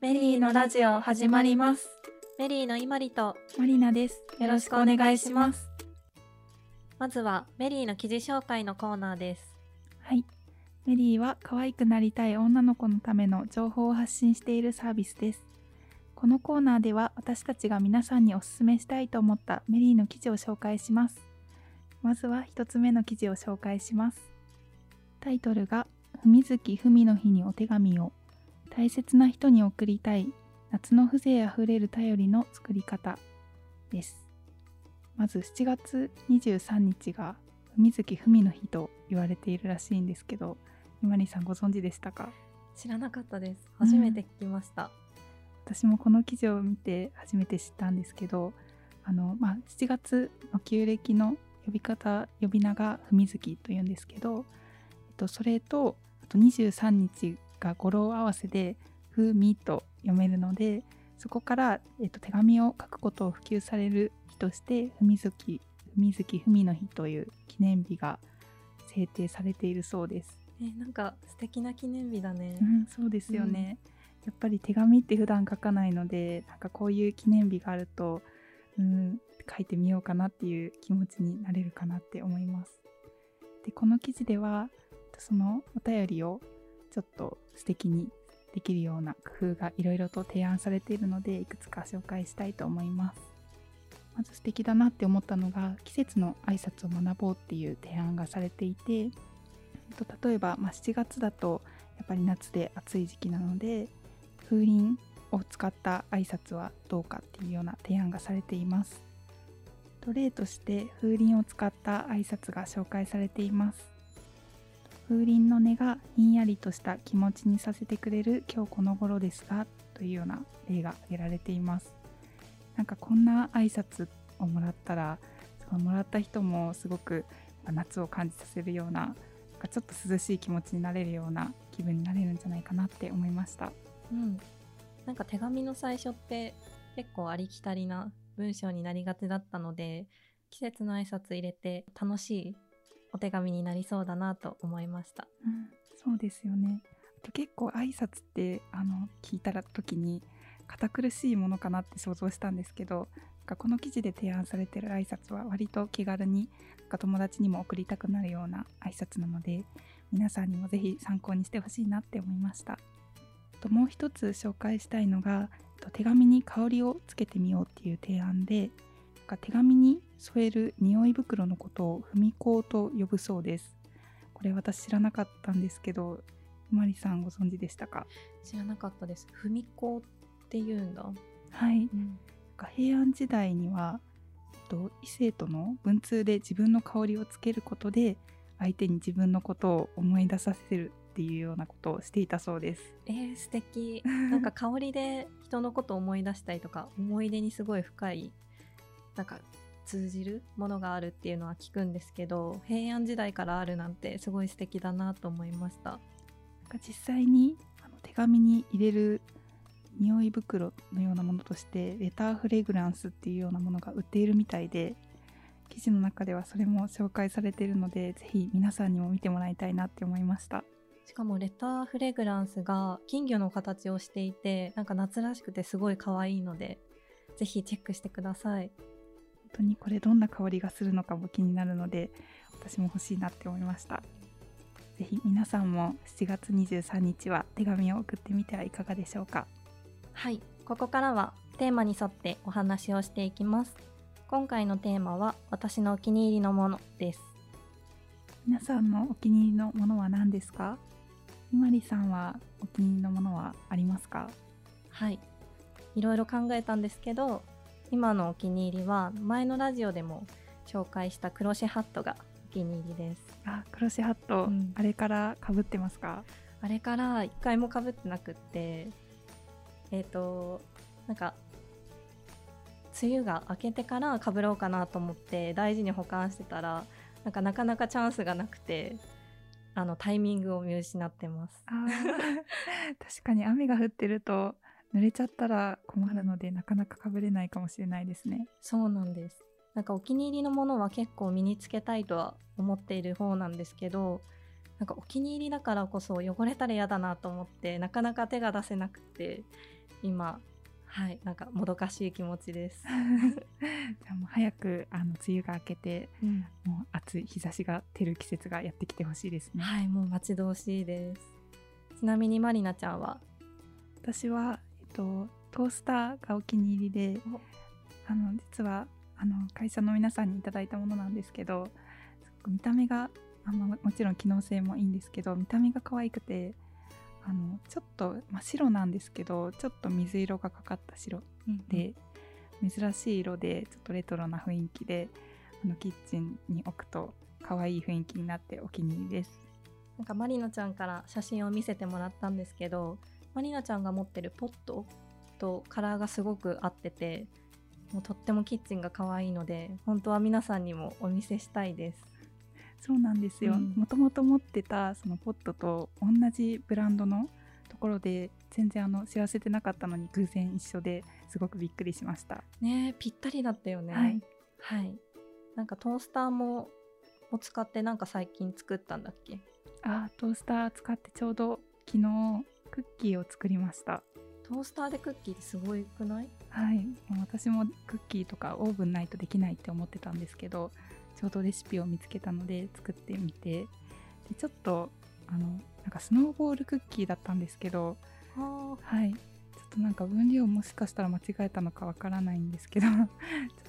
メリーのラジオ始まります。メリーのいまりとマリナです。よろしくお願いします。まずはメリーの記事紹介のコーナーですはい。メリーは可愛くなりたい女の子のための情報を発信しているサービスです。このコーナーでは私たちが皆さんにお勧めしたいと思ったメリーの記事を紹介します。まずは一つ目の記事を紹介します。タイトルが「文月文の日にお手紙を大切な人に送りたい夏の風情あふれる頼りの作り方」です。まず7月23日が文月文の日と言われているらしいんですけど、今里さんご存知でしたか？知らなかったです。初めて聞きました、私もこの記事を見て初めて知ったんですけどあの、まあ、7月の旧暦の呼び方呼び名が文月というんですけど、えっと、それとあと23日が語呂合わせで「ふみ」と読めるのでそこから、えっと、手紙を書くことを普及される日として文月文月文の日という記念日が制定されているそうです。えなんか素敵な記念日だね、うん、そうですよね、やっぱり手紙って普段書かないのでなんかこういう記念日があると、うん、書いてみようかなっていう気持ちになれるかなって思います。でこの記事ではそのお便りをちょっと素敵にできるような工夫がいろいろと提案されているのでいくつか紹介したいと思います。まず素敵だなって思ったのが季節の挨拶を学ぼうっていう提案がされていてえっと例えば、まあ、7月だとやっぱり夏で暑い時期なので風鈴を使った挨拶はどうかっていうような提案がされています。と例として風鈴を使った挨拶が紹介されています。風鈴の音がひんやりとした気持ちにさせてくれる今日この頃ですがというような例が挙げられています。なんかこんな挨拶をもらったらそのもらった人もすごく夏を感じさせるようななんかちょっと涼しい気持ちになれるような気分になれるんじゃないかなって思いました。うん、なんか手紙の最初って結構ありきたりな文章になりがちだったので季節の挨拶入れて楽しいお手紙になりそうだなと思いました。うん、そうですよね。あと結構挨拶ってあの聞いたら時に堅苦しいものかなって想像したんですけどなんかこの記事で提案されてる挨拶は割と気軽になんか友達にも送りたくなるような挨拶なので皆さんにもぜひ参考にしてほしいなって思いました。ともう一つ紹介したいのが手紙に香りをつけてみようっていう提案でか手紙に添える匂い袋のことを「文香」と呼ぶそうです。これ私知らなかったんですけどまりさんご存知でしたか？知らなかったです。文子って言うんだ、はい。なんか平安時代には、と、異性との文通で自分の香りをつけることで相手に自分のことを思い出させるっていうようなことをしていたそうです。えー、素敵。なんか香りで人のことを思い出したりとか思い出にすごい深いなんか通じるものがあるっていうのは聞くんですけど平安時代からあるなんてすごい素敵だなと思いました。なんか実際にあの手紙に入れる匂い袋のようなものとしてレターフレグランスっていうようなものが売っているみたいで記事の中ではそれも紹介されているのでぜひ皆さんにも見てもらいたいなって思いました。しかもレターフレグランスが金魚の形をしていてなんか夏らしくてすごい可愛いのでぜひチェックしてください。本当にこれどんな香りがするのかも気になるので私も欲しいなって思いました。ぜひ皆さんも7月23日は手紙を送ってみてはいかがでしょうか。はい。ここからはテーマに沿ってお話をしていきます。今回のテーマは私のお気に入りのものです。皆さんのお気に入りのものは何ですか？ひまりさんはお気に入りのものはありますか？はい。いろいろ考えたんですけど今のお気に入りは前のラジオでも紹介したクロシェハットがお気に入りです。あクロシェハット、うん。あれからかぶってますか？あれから一回もかぶってなくってえっ、となんか梅雨が明けてからかぶろうかなと思って大事に保管してたらなんかなかなかチャンスがなくてあのタイミングを見失ってます。確かに雨が降ってると濡れちゃったら困るのでなかなかかぶれないかもしれないですね。そうなんです。なんかお気に入りのものは結構身につけたいとは思っている方なんですけどなんかお気に入りだからこそ汚れたら嫌だなと思ってなかなか手が出せなくて今はいなんかもどかしい気持ちです、じゃあもう早くあの梅雨が明けてもう暑い日差しが照る季節がやってきてほしいですね。はいもう待ち遠しいです。ちなみにまりなちゃんは？私は、と、トースターがお気に入りでおあの実はあの会社の皆さんにいただいたものなんですけどすごく見た目があのもちろん機能性もいいんですけど見た目が可愛くてあのちょっと、まあ、白なんですけどちょっと水色がかかった白で、珍しい色でちょっとレトロな雰囲気であのキッチンに置くと可愛い雰囲気になってお気に入りです。なんかまりなちゃんから写真を見せてもらったんですけどまりなちゃんが持ってるポットとカラーがすごく合っててもうとってもキッチンが可愛いので本当は皆さんにもお見せしたいです。そうなんですよ。うん。もともと持ってたそのポットと同じブランドのところで全然あの知らせてなかったのに偶然一緒ですごくびっくりしました。ねえぴったりだったよね。はい、はい。なんかトースターもを使ってなんか最近作ったんだっけ？あートースター使ってちょうど昨日クッキーを作りました。トースターでクッキーってすごいくない？はい、私もクッキーとかオーブンないとできないって思ってたんですけどちょうどレシピを見つけたので作ってみて。でちょっとあのなんかスノーボールクッキーだったんですけどははい。ちょっとなんか分量もしかしたら間違えたのかわからないんですけど ちょっ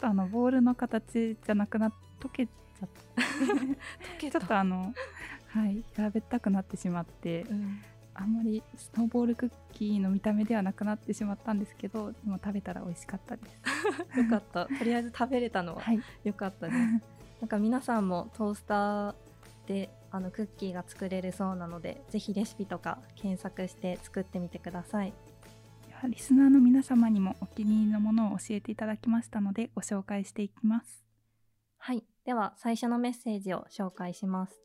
とあのボールの形じゃなくなっ溶けちゃって。ちょっとあのはい。平べったくなってしまって。うんあんまりスノーボールクッキーの見た目ではなくなってしまったんですけどでも食べたら美味しかったです。よかった。とりあえず食べれたの。ははい、よかったです なんか皆さんもトースターであのクッキーが作れるそうなのでぜひレシピとか検索して作ってみてください。リスナーの皆様にもお気に入りのものを教えていただきましたのでご紹介していきます。はい。では最初のメッセージを紹介します。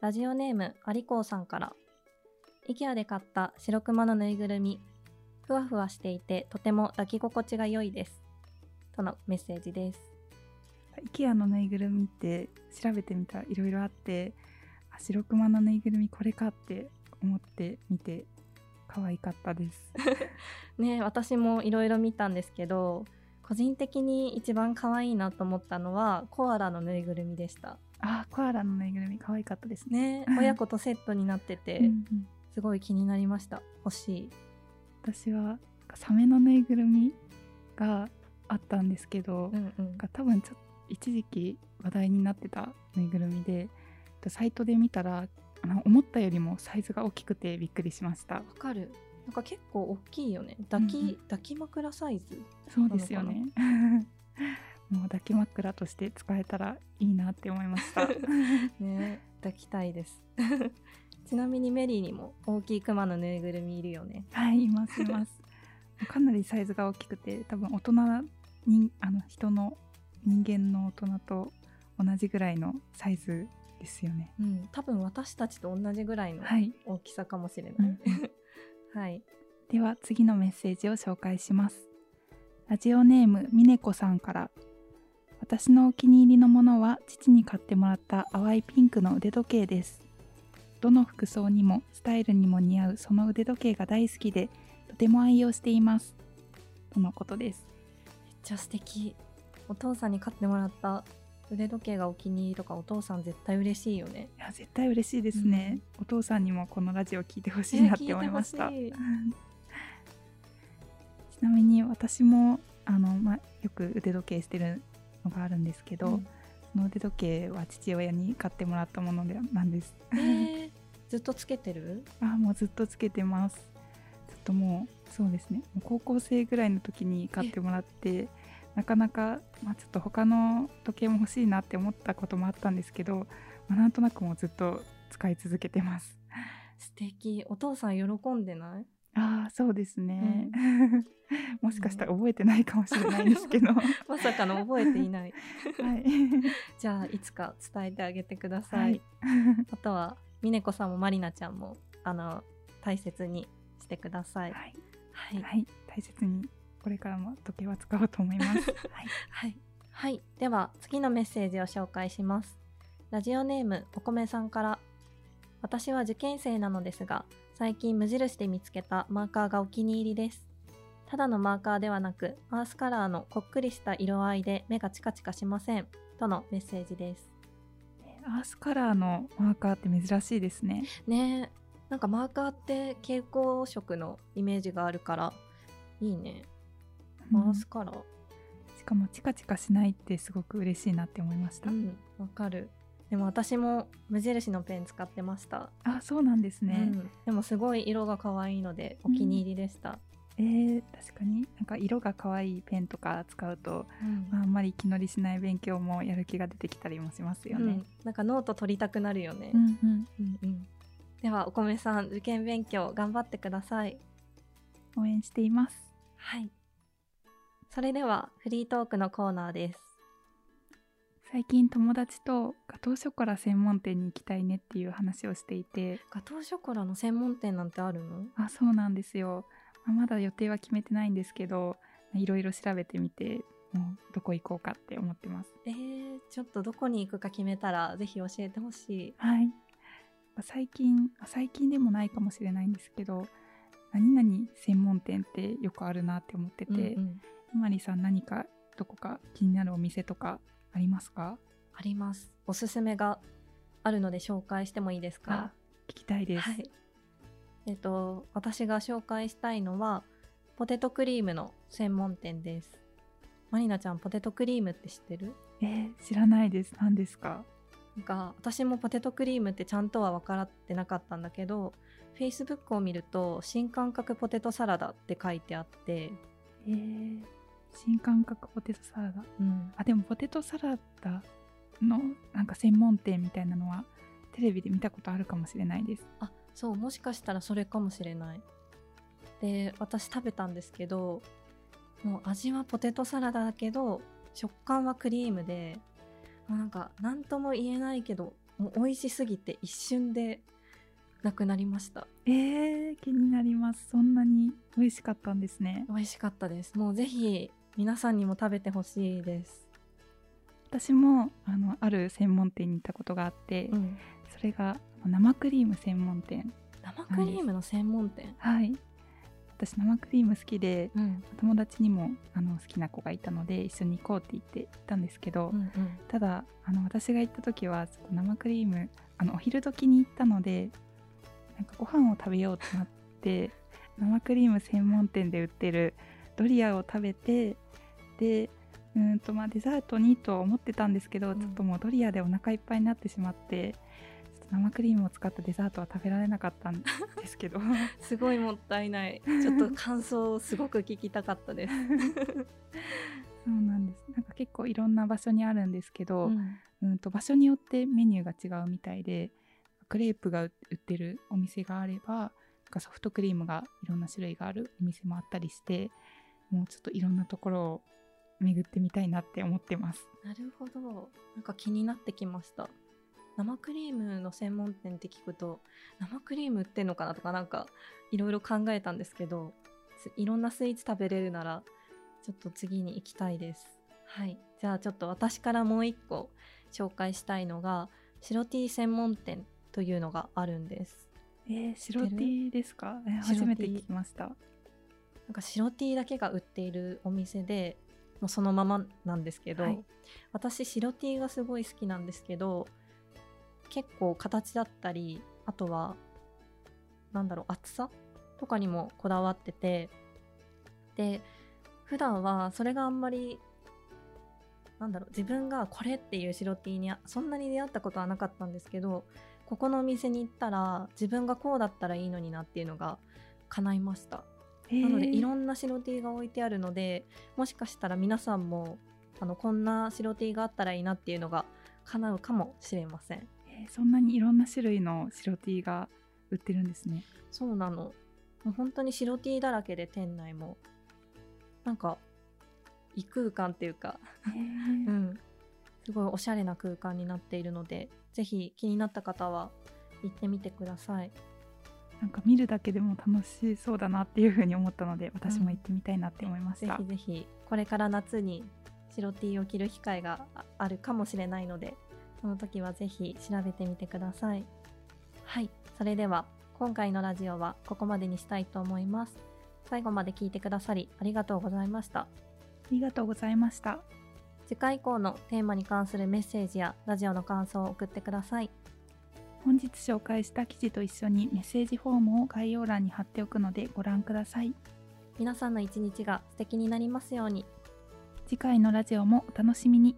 ラジオネームありこうさんから IKEA で買った白クマのぬいぐるみ。ふわふわしていてとても抱き心地が良いです。とのメッセージです。IKEA のぬいぐるみって調べてみたらいろいろあってあ白クマのぬいぐるみこれかって思ってみて可愛かったです。ね私もいろいろ見たんですけど個人的に一番可愛いなと思ったのはコアラのぬいぐるみでした。あコアラのぬいぐるみ可愛かったですね。ね親子とセットになってて、うんうんすごい気になりました。欲しい。私はサメのぬいぐるみがあったんですけど、うんうん。が多分ちょっと一時期話題になってたぬいぐるみでサイトで見たら思ったよりもサイズが大きくてびっくりしました。わかる。なんか結構大きいよね。抱き、うんうん。抱き枕サイズそうですよね。もう抱き枕として使えたらいいなって思いました。ね抱きたいですちなみにメリーにも大きいクマのぬいぐるみいるよね。はいいますいます。かなりサイズが大きくて多分大人にあの人の人間の大人と同じぐらいのサイズですよね。うん多分私たちと同じぐらいのはい、大きさかもしれない、うん。はい。では次のメッセージを紹介します。ラジオネームみねこさんから。私のお気に入りのものは父に買ってもらった淡いピンクの腕時計ですどの服装にもスタイルにも似合うその腕時計が大好きでとても愛用しています。とのことです。めっちゃ素敵。お父さんに買ってもらった腕時計がお気に入りとかお父さん絶対嬉しいよね。いや絶対嬉しいですね、お父さんにもこのラジオ聞いてほしいなって思いました、ね聞いてほちなみに私もあの、ま、よく腕時計してるのがあるんですけど、うん。その腕時計は父親に買ってもらったものでなんです。えーずっとつけてる？あもうずっとつけてます。ちょっともうそうですね。高校生ぐらいの時に買ってもらってなかなか、まあ、ちょっと他の時計も欲しいなって思ったこともあったんですけど、まあ、なんとなくもうずっと使い続けてます。素敵。お父さん喜んでない？ああそうですね、もしかしたら覚えてないかもしれないんですけど、は まさかの覚えていない。い、じゃあいつか伝えてあげてください、はい、あとはみねこさんもまりなちゃんもあの大切にしてください。はい。はい。はい、大切にこれからも時計は使おうと思います。はい、はい、はい、では次のメッセージを紹介します。ラジオネームお米さんから。私は受験生なのですが最近無印で見つけたマーカーがお気に入りです。ただのマーカーではなくアースカラーのこっくりした色合いで目がチカチカしません。とのメッセージですアースカラーのマーカーって珍しいですね。ね。なんかマーカーって蛍光色のイメージがあるからいいね。アースカラー、しかもチカチカしないってすごく嬉しいなって思いました。うんわかる。でも私も無印のペン使ってました、あそうなんですね、うん。でもすごい色が可愛いのでお気に入りでした、えー、確かに。なんか色が可愛いペンとか使うと、まあ、あんまり気乗りしない勉強もやる気が出てきたりもしますよね。うん、なんかノート取りたくなるよね、うんうん。うんうん。ではお米さん受験勉強頑張ってください。応援しています。はい。それではフリートークのコーナーです。最近友達とガトーショコラ専門店に行きたいねっていう話をしていて。ガトーショコラの専門店なんてあるの？あそうなんですよ、まあまだ予定は決めてないんですけどいろいろ調べてみてもうどこ行こうかって思ってます。えー、ちょっとどこに行くか決めたらぜひ教えてほしい。はい。最近あ最近でもないかもしれないんですけど何々専門店ってよくあるなって思ってて、うんうん。ひまりさん何かどこか気になるお店とかありますか？あります。おすすめがあるので紹介してもいいですか？聞きたいです、はいえっ、と私が紹介したいのはポテトクリームの専門店です。まりなちゃんポテトクリームって知ってる？えー知らないです。何ですか？なんか私もポテトクリームってちゃんとは分からってなかったんだけど Facebook を見ると新感覚ポテトサラダって書いてあって、えー新感覚ポテトサラダ？うん、あでもポテトサラダのなんか専門店みたいなのはテレビで見たことあるかもしれないです。あそうもしかしたらそれかもしれない。で私食べたんですけどもう味はポテトサラダだけど食感はクリームでもうなんか何とも言えないけどもう美味しすぎて一瞬でなくなりました。えー、気になります。そんなに美味しかったんですね。美味しかったです。もうぜひ皆さんにも食べてほしいです、私もあのある専門店に行ったことがあって、うん、それが生クリーム専門店。生クリームの専門店？はい。私生クリーム好きでうん。友達にもあの好きな子がいたので一緒に行こうって言って行ったんですけど、うんうん。ただあの私が行った時は生クリームあのお昼時に行ったのでなんかご飯を食べようとなって 生クリーム専門店で売ってるドリアを食べてでうーんとまあデザートにとは思ってたんですけど、うん。ちょっともうドリアでお腹いっぱいになってしまって生クリームを使ったデザートは食べられなかったんですけど。すごいもったいない。ちょっと感想をすごく聞きたかったです、そうなんです。なんか結構いろんな場所にあるんですけど、うん。うんと場所によってメニューが違うみたいでクレープが売ってるお店があればなんかソフトクリームがいろんな種類があるお店もあったりしてもうちょっといろんなところを巡ってみたいなって思ってます。なるほど。なんか気になってきました生クリームの専門店って聞くと生クリーム売ってんのかなとかなんかいろいろ考えたんですけどついろんなスイーツ食べれるならちょっと次に行きたいです。はい。じゃあちょっと私からもう一個紹介したいのが白 T 専門店というのがあるんです。えー、白 T ですか、えー初めて聞きました。なんか白 T だけが売っているお店でもうそのままなんですけど、はい。私白 T がすごい好きなんですけど結構形だったりあとはなんだろう厚さとかにもこだわっててで普段はそれがあんまりなんだろう自分がこれっていう白 T にそんなに出会ったことはなかったんですけどここのお店に行ったら自分がこうだったらいいのになっていうのが叶いました。えー。なのでいろんな白 T が置いてあるのでもしかしたら皆さんもあのこんな白 T があったらいいなっていうのが叶うかもしれませんえーそんなにいろんな種類の白 T が売ってるんですね。そうなの。もう本当に白 T だらけで店内もなんか異空間っていうか。えー。うん。すごいおしゃれな空間になっているのでぜひ気になった方は行ってみてください。なんか見るだけでも楽しそうだなっていうふうに思ったので私も行ってみたいなって思いましぜた、ひぜひこれから夏に白 T を着る機会がああるかもしれないのでその時はぜひ調べてみてください。はい。それでは今回のラジオはここまでにしたいと思います。最後まで聞いてくださりありがとうございました。ありがとうございました。次回以降のテーマに関するメッセージやラジオの感想を送ってください。本日紹介した記事と一緒にメッセージフォームを概要欄に貼っておくのでご覧ください。皆さんの一日が素敵になりますように。次回のラジオもお楽しみに